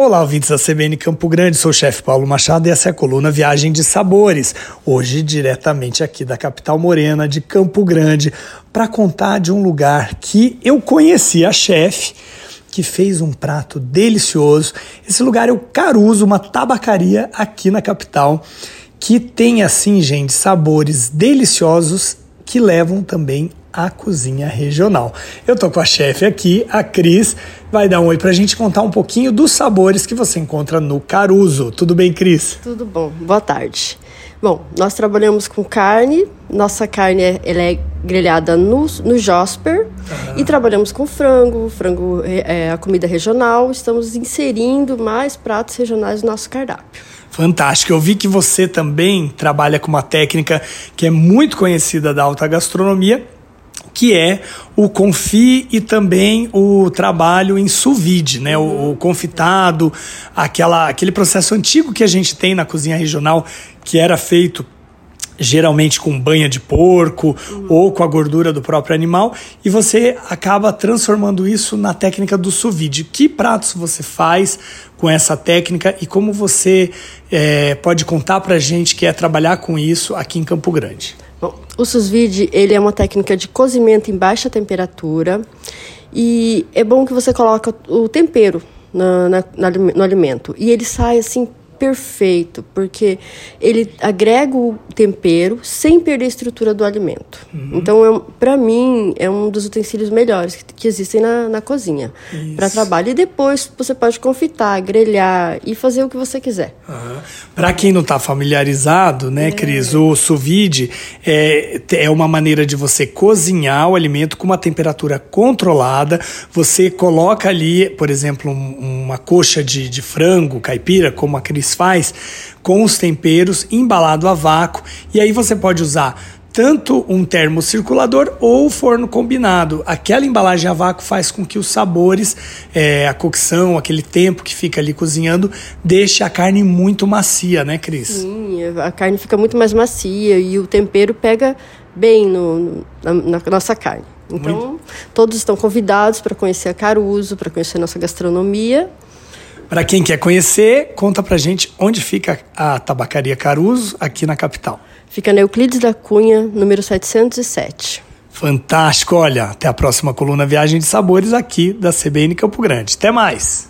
Olá, ouvintes da CBN Campo Grande, sou o chefe Paulo Machado e essa é a coluna Viagem de Sabores. Hoje, diretamente aqui da capital morena de Campo Grande, para contar de um lugar que eu conheci a chefe, que fez um prato delicioso. Esse lugar é o Caruso, uma tabacaria aqui na capital, que tem, assim, gente, sabores deliciosos que levam também a cozinha regional. Eu tô com a chefe aqui, a Cris, vai dar um oi pra gente contar um pouquinho dos sabores que você encontra no Caruso. Tudo bem, Cris? Tudo bom. Boa tarde. Bom, nós trabalhamos com carne, nossa carne é, ela é grelhada no, no Josper e trabalhamos com frango, frango é a comida regional, estamos inserindo mais pratos regionais no nosso cardápio. Fantástico. Eu vi que você também trabalha com uma técnica que é muito conhecida da alta gastronomia, que é o confi e também o trabalho em sous vide, né? O, o, confitado, aquela, aquele processo antigo que a gente tem na cozinha regional, que era feito geralmente com banha de porco uhum. ou com a gordura do próprio animal, e você acaba transformando isso na técnica do sous vide. Que pratos você faz com essa técnica e como você é, pode contar para gente que é trabalhar com isso aqui em Campo Grande? Bom, o sous vide ele é uma técnica de cozimento em baixa temperatura e é bom que você coloque o tempero na, no alimento. E ele sai assim perfeito, porque ele agrega o tempero sem perder a estrutura do alimento. Uhum. Então, é, para mim, é um dos utensílios melhores que, que existem na, na cozinha para trabalho. E depois você pode confitar, grelhar e fazer o que você quiser. Uhum. Para quem não está familiarizado, né, é. Cris, o sous vide é, é uma maneira de você cozinhar o alimento com uma temperatura controlada. Você coloca ali, por exemplo, um, uma coxa de, de frango caipira, como a Cris faz com os temperos embalado a vácuo e aí você pode usar tanto um termocirculador ou forno combinado. Aquela embalagem a vácuo faz com que os sabores, é, a cocção, aquele tempo que fica ali cozinhando, deixe a carne muito macia, né, Cris? Sim, a carne fica muito mais macia e o tempero pega bem no, na, na nossa carne. Então, muito... todos estão convidados para conhecer a Caruso, para conhecer a nossa gastronomia. Para quem quer conhecer, conta pra gente onde fica a Tabacaria Caruso, aqui na capital. Fica na Euclides da Cunha, número 707. Fantástico, olha, até a próxima coluna Viagem de Sabores aqui da CBN Campo Grande. Até mais!